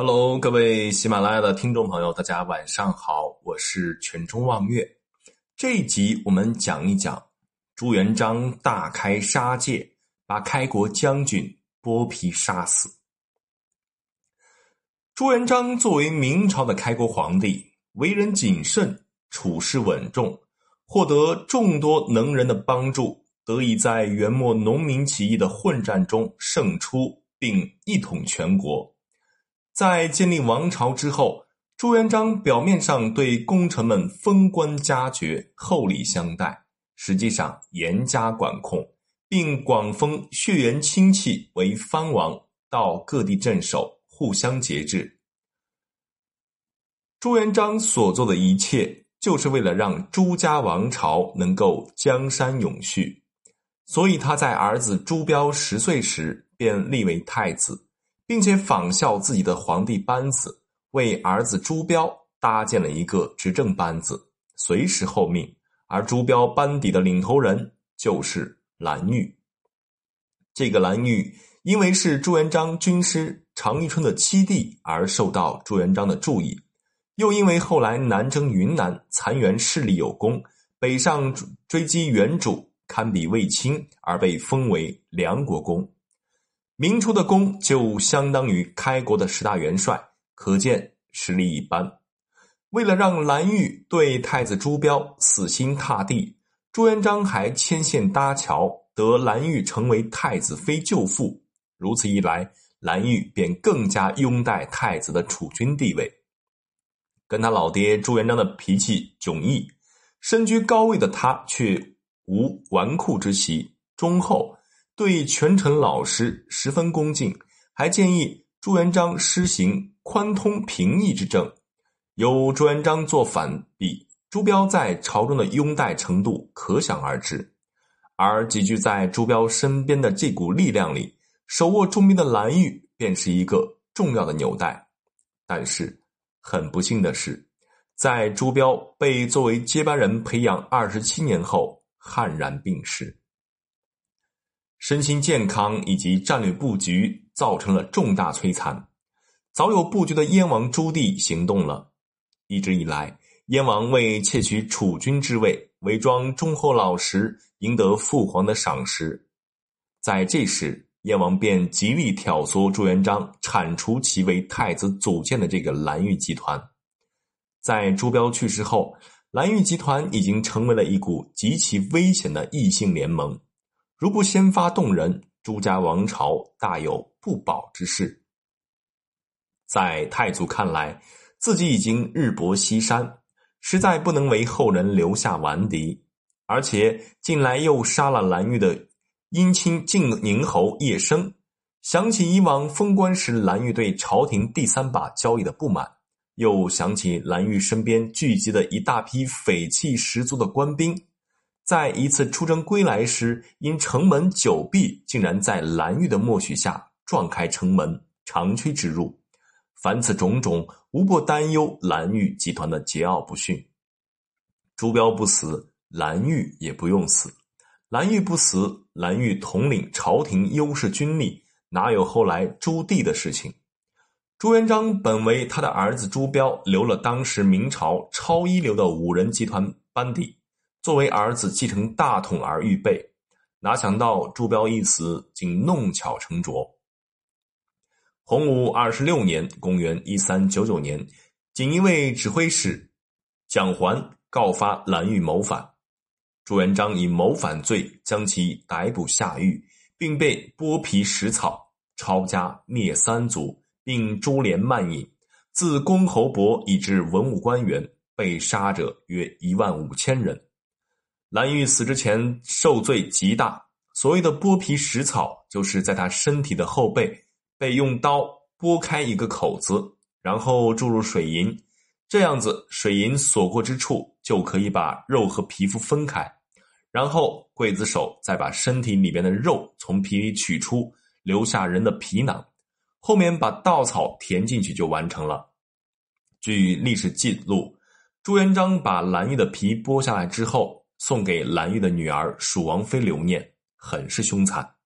Hello，各位喜马拉雅的听众朋友，大家晚上好，我是全中望月。这一集我们讲一讲朱元璋大开杀戒，把开国将军剥皮杀死。朱元璋作为明朝的开国皇帝，为人谨慎，处事稳重，获得众多能人的帮助，得以在元末农民起义的混战中胜出，并一统全国。在建立王朝之后，朱元璋表面上对功臣们封官加爵、厚礼相待，实际上严加管控，并广封血缘亲戚为藩王，到各地镇守，互相节制。朱元璋所做的一切，就是为了让朱家王朝能够江山永续，所以他在儿子朱标十岁时便立为太子。并且仿效自己的皇帝班子，为儿子朱标搭建了一个执政班子，随时候命。而朱标班底的领头人就是蓝玉。这个蓝玉因为是朱元璋军师常遇春的七弟，而受到朱元璋的注意；又因为后来南征云南，残垣势力有功，北上追击元主，堪比卫青，而被封为梁国公。明初的功就相当于开国的十大元帅，可见实力一般。为了让蓝玉对太子朱标死心塌地，朱元璋还牵线搭桥，得蓝玉成为太子妃舅父。如此一来，蓝玉便更加拥戴太子的储君地位。跟他老爹朱元璋的脾气迥异，身居高位的他却无纨绔之习，忠厚。对权臣老师十分恭敬，还建议朱元璋施行宽通平易之政。有朱元璋做反比，朱标在朝中的拥戴程度可想而知。而集聚在朱标身边的这股力量里，手握重兵的蓝玉便是一个重要的纽带。但是很不幸的是，在朱标被作为接班人培养二十七年后，悍然病逝。身心健康以及战略布局造成了重大摧残。早有布局的燕王朱棣行动了。一直以来，燕王为窃取储君之位，伪装忠厚老实，赢得父皇的赏识。在这时，燕王便极力挑唆朱元璋铲除其为太子组建的这个蓝玉集团。在朱标去世后，蓝玉集团已经成为了一股极其危险的异姓联盟。如不先发动人，朱家王朝大有不保之势。在太祖看来，自己已经日薄西山，实在不能为后人留下顽敌。而且近来又杀了蓝玉的姻亲晋宁侯叶生，想起以往封官时蓝玉对朝廷第三把交易的不满，又想起蓝玉身边聚集的一大批匪气十足的官兵。在一次出征归来时，因城门久闭，竟然在蓝玉的默许下撞开城门，长驱直入。凡此种种，无不担忧蓝玉集团的桀骜不驯。朱标不死，蓝玉也不用死；蓝玉不死，蓝玉统领朝廷优势军力，哪有后来朱棣的事情？朱元璋本为他的儿子朱标留了当时明朝超一流的五人集团班底。作为儿子继承大统而预备，哪想到朱标一死，竟弄巧成拙。洪武二十六年（公元一三九九年），锦衣卫指挥使蒋环告发蓝玉谋反，朱元璋以谋反罪将其逮捕下狱，并被剥皮食草，抄家灭三族，并株连慢饮，自公侯伯以至文武官员，被杀者约一万五千人。蓝玉死之前受罪极大，所谓的剥皮食草，就是在他身体的后背被用刀剥开一个口子，然后注入水银，这样子水银所过之处就可以把肉和皮肤分开，然后刽子手再把身体里边的肉从皮里取出，留下人的皮囊，后面把稻草填进去就完成了。据历史记录，朱元璋把蓝玉的皮剥下来之后。送给蓝玉的女儿蜀王妃留念，很是凶残。